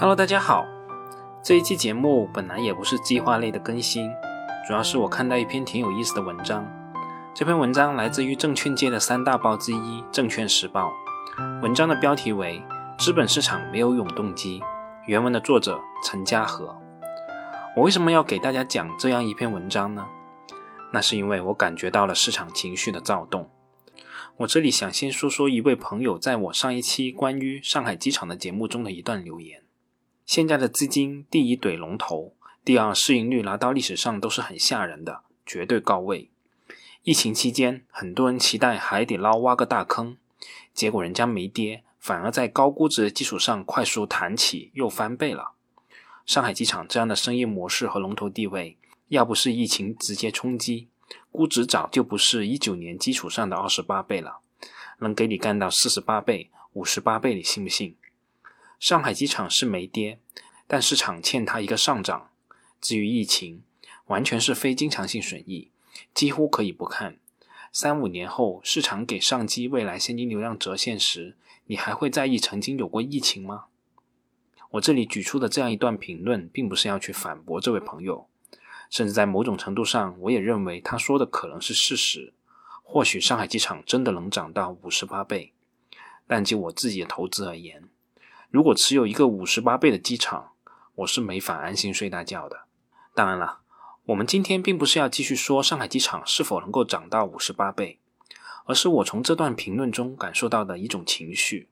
Hello，大家好。这一期节目本来也不是计划类的更新，主要是我看到一篇挺有意思的文章。这篇文章来自于证券界的三大报之一《证券时报》。文章的标题为《资本市场没有永动机》，原文的作者陈嘉禾。我为什么要给大家讲这样一篇文章呢？那是因为我感觉到了市场情绪的躁动。我这里想先说说一位朋友在我上一期关于上海机场的节目中的一段留言。现在的资金，第一怼龙头，第二市盈率拿到历史上都是很吓人的，绝对高位。疫情期间，很多人期待海底捞挖个大坑，结果人家没跌，反而在高估值的基础上快速弹起，又翻倍了。上海机场这样的生意模式和龙头地位，要不是疫情直接冲击，估值早就不是一九年基础上的二十八倍了，能给你干到四十八倍、五十八倍，你信不信？上海机场是没跌，但市场欠它一个上涨。至于疫情，完全是非经常性损益，几乎可以不看。三五年后，市场给上机未来现金流量折现时，你还会在意曾经有过疫情吗？我这里举出的这样一段评论，并不是要去反驳这位朋友，甚至在某种程度上，我也认为他说的可能是事实。或许上海机场真的能涨到五十八倍，但就我自己的投资而言，如果持有一个五十八倍的机场，我是没法安心睡大觉的。当然了，我们今天并不是要继续说上海机场是否能够涨到五十八倍，而是我从这段评论中感受到的一种情绪。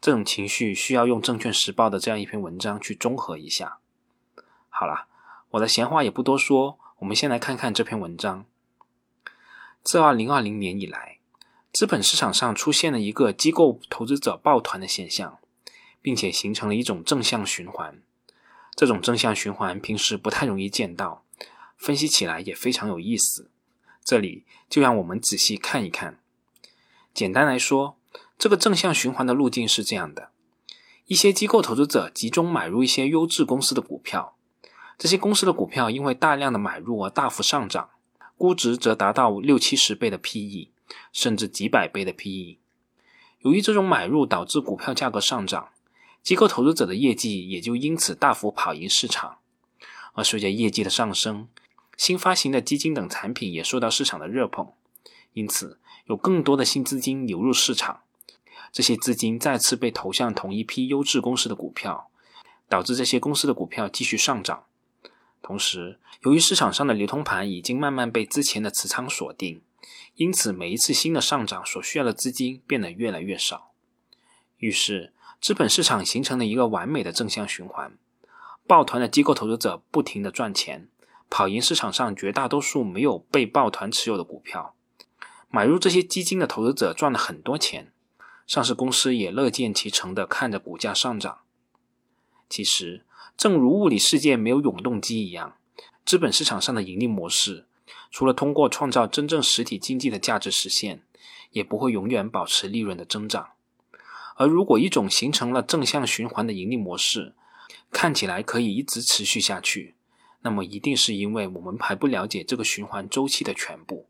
这种情绪需要用《证券时报》的这样一篇文章去综合一下。好了，我的闲话也不多说，我们先来看看这篇文章。自二零二零年以来，资本市场上出现了一个机构投资者抱团的现象。并且形成了一种正向循环，这种正向循环平时不太容易见到，分析起来也非常有意思。这里就让我们仔细看一看。简单来说，这个正向循环的路径是这样的：一些机构投资者集中买入一些优质公司的股票，这些公司的股票因为大量的买入而大幅上涨，估值则达到六七十倍的 PE，甚至几百倍的 PE。由于这种买入导致股票价格上涨。机构投资者的业绩也就因此大幅跑赢市场，而随着业绩的上升，新发行的基金等产品也受到市场的热捧，因此有更多的新资金流入市场，这些资金再次被投向同一批优质公司的股票，导致这些公司的股票继续上涨。同时，由于市场上的流通盘已经慢慢被之前的持仓锁定，因此每一次新的上涨所需要的资金变得越来越少，于是。资本市场形成了一个完美的正向循环，抱团的机构投资者不停的赚钱，跑赢市场上绝大多数没有被抱团持有的股票，买入这些基金的投资者赚了很多钱，上市公司也乐见其成的看着股价上涨。其实，正如物理世界没有永动机一样，资本市场上的盈利模式，除了通过创造真正实体经济的价值实现，也不会永远保持利润的增长。而如果一种形成了正向循环的盈利模式，看起来可以一直持续下去，那么一定是因为我们还不了解这个循环周期的全部。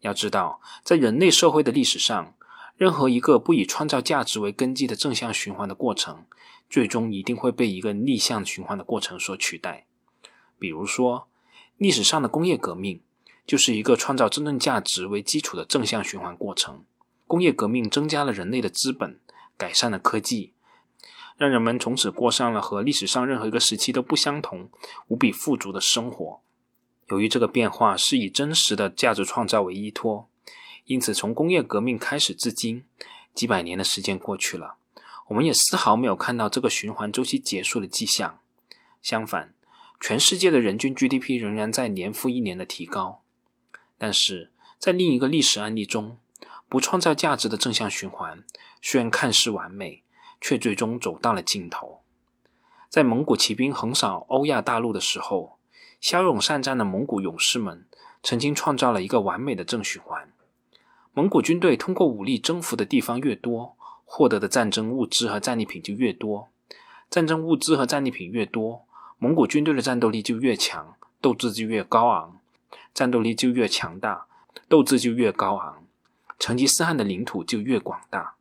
要知道，在人类社会的历史上，任何一个不以创造价值为根基的正向循环的过程，最终一定会被一个逆向循环的过程所取代。比如说，历史上的工业革命就是一个创造真正价值为基础的正向循环过程。工业革命增加了人类的资本。改善了科技，让人们从此过上了和历史上任何一个时期都不相同、无比富足的生活。由于这个变化是以真实的价值创造为依托，因此从工业革命开始至今，几百年的时间过去了，我们也丝毫没有看到这个循环周期结束的迹象。相反，全世界的人均 GDP 仍然在年复一年的提高。但是在另一个历史案例中，不创造价值的正向循环，虽然看似完美，却最终走到了尽头。在蒙古骑兵横扫欧亚大陆的时候，骁勇善战的蒙古勇士们曾经创造了一个完美的正循环。蒙古军队通过武力征服的地方越多，获得的战争物资和战利品就越多。战争物资和战利品越多，蒙古军队的战斗力就越强，斗志就越高昂。战斗力就越强大，斗志就越高昂。成吉思汗的领土就越广大，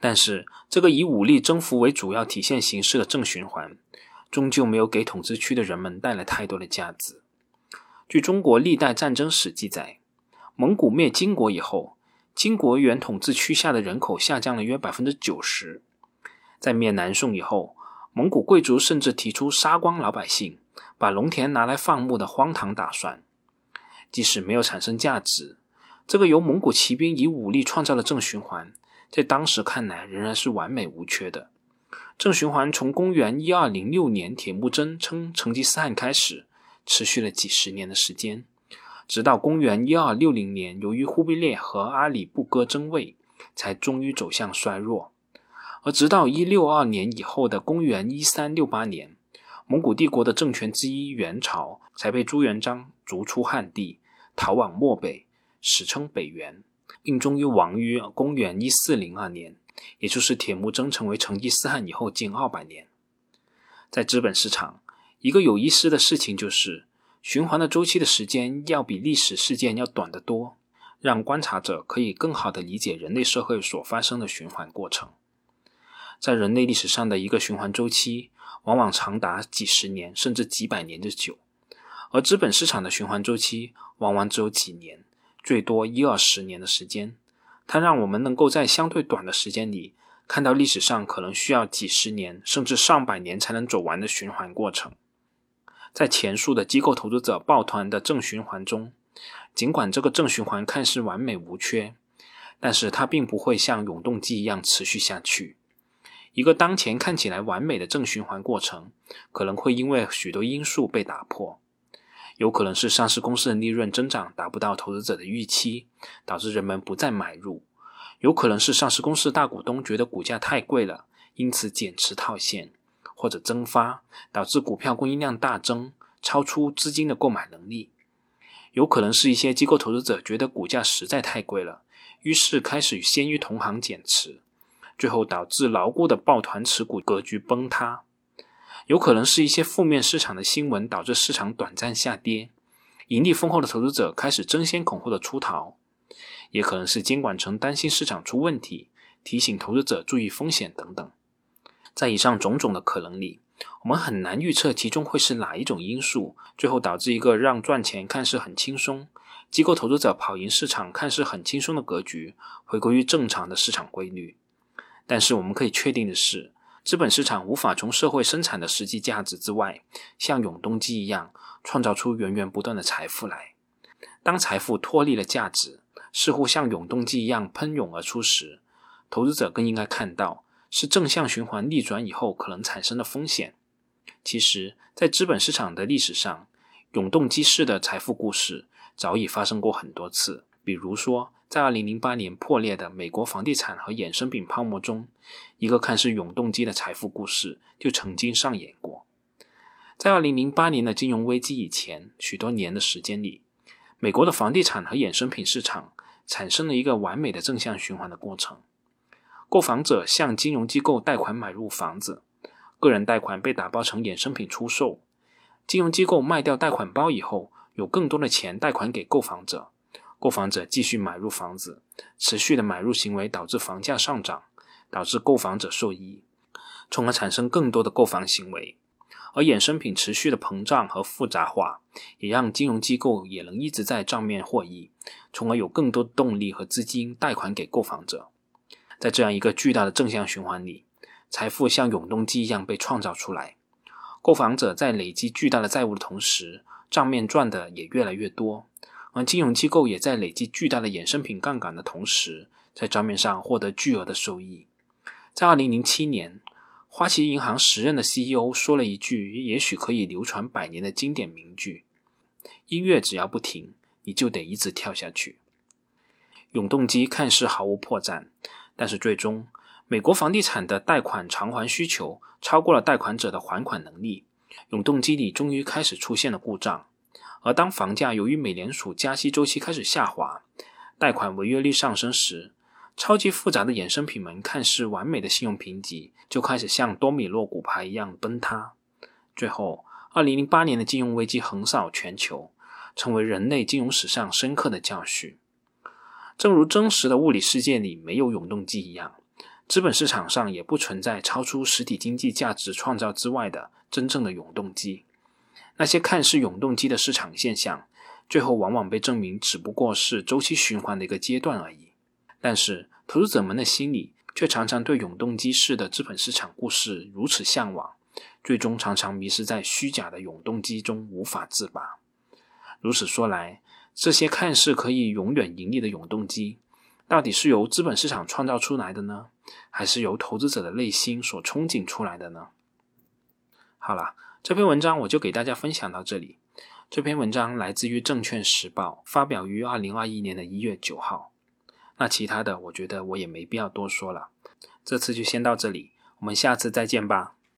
但是，这个以武力征服为主要体现形式的正循环，终究没有给统治区的人们带来太多的价值。据中国历代战争史记载，蒙古灭金国以后，金国原统治区下的人口下降了约百分之九十。在灭南宋以后，蒙古贵族甚至提出杀光老百姓、把农田拿来放牧的荒唐打算。即使没有产生价值，这个由蒙古骑兵以武力创造的正循环。在当时看来，仍然是完美无缺的。正循环从公元一二零六年铁木真称成吉思汗开始，持续了几十年的时间，直到公元一二六零年，由于忽必烈和阿里不哥争位，才终于走向衰弱。而直到一六二年以后的公元一三六八年，蒙古帝国的政权之一元朝才被朱元璋逐出汉地，逃往漠北，史称北元。并终于亡于公元一四零二年，也就是铁木真成为成吉思汗以后近二百年。在资本市场，一个有意思的事情就是，循环的周期的时间要比历史事件要短得多，让观察者可以更好地理解人类社会所发生的循环过程。在人类历史上的一个循环周期，往往长达几十年甚至几百年之久，而资本市场的循环周期往往只有几年。最多一二十年的时间，它让我们能够在相对短的时间里看到历史上可能需要几十年甚至上百年才能走完的循环过程。在前述的机构投资者抱团的正循环中，尽管这个正循环看似完美无缺，但是它并不会像永动机一样持续下去。一个当前看起来完美的正循环过程，可能会因为许多因素被打破。有可能是上市公司的利润增长达不到投资者的预期，导致人们不再买入；有可能是上市公司大股东觉得股价太贵了，因此减持套现或者增发，导致股票供应量大增，超出资金的购买能力；有可能是一些机构投资者觉得股价实在太贵了，于是开始先于同行减持，最后导致牢固的抱团持股格局崩塌。有可能是一些负面市场的新闻导致市场短暂下跌，盈利丰厚的投资者开始争先恐后的出逃；也可能是监管层担心市场出问题，提醒投资者注意风险等等。在以上种种的可能里，我们很难预测其中会是哪一种因素，最后导致一个让赚钱看似很轻松，机构投资者跑赢市场看似很轻松的格局，回归于正常的市场规律。但是我们可以确定的是。资本市场无法从社会生产的实际价值之外，像永动机一样创造出源源不断的财富来。当财富脱离了价值，似乎像永动机一样喷涌而出时，投资者更应该看到是正向循环逆转以后可能产生的风险。其实，在资本市场的历史上，永动机式的财富故事早已发生过很多次，比如说。在2008年破裂的美国房地产和衍生品泡沫中，一个看似永动机的财富故事就曾经上演过。在2008年的金融危机以前许多年的时间里，美国的房地产和衍生品市场产生了一个完美的正向循环的过程。购房者向金融机构贷款买入房子，个人贷款被打包成衍生品出售，金融机构卖掉贷款包以后，有更多的钱贷款给购房者。购房者继续买入房子，持续的买入行为导致房价上涨，导致购房者受益，从而产生更多的购房行为。而衍生品持续的膨胀和复杂化，也让金融机构也能一直在账面获益，从而有更多的动力和资金贷款给购房者。在这样一个巨大的正向循环里，财富像永动机一样被创造出来。购房者在累积巨大的债务的同时，账面赚的也越来越多。而金融机构也在累积巨大的衍生品杠杆的同时，在账面上获得巨额的收益。在2007年，花旗银行时任的 CEO 说了一句也许可以流传百年的经典名句：“音乐只要不停，你就得一直跳下去。”永动机看似毫无破绽，但是最终，美国房地产的贷款偿还需求超过了贷款者的还款能力，永动机里终于开始出现了故障。而当房价由于美联储加息周期开始下滑，贷款违约率上升时，超级复杂的衍生品们看似完美的信用评级就开始像多米诺骨牌一样崩塌。最后，二零零八年的金融危机横扫全球，成为人类金融史上深刻的教训。正如真实的物理世界里没有永动机一样，资本市场上也不存在超出实体经济价值创造之外的真正的永动机。那些看似永动机的市场现象，最后往往被证明只不过是周期循环的一个阶段而已。但是，投资者们的心理却常常对永动机式的资本市场故事如此向往，最终常常迷失在虚假的永动机中无法自拔。如此说来，这些看似可以永远盈利的永动机，到底是由资本市场创造出来的呢，还是由投资者的内心所憧憬出来的呢？好了，这篇文章我就给大家分享到这里。这篇文章来自于《证券时报》，发表于二零二一年的一月九号。那其他的，我觉得我也没必要多说了。这次就先到这里，我们下次再见吧。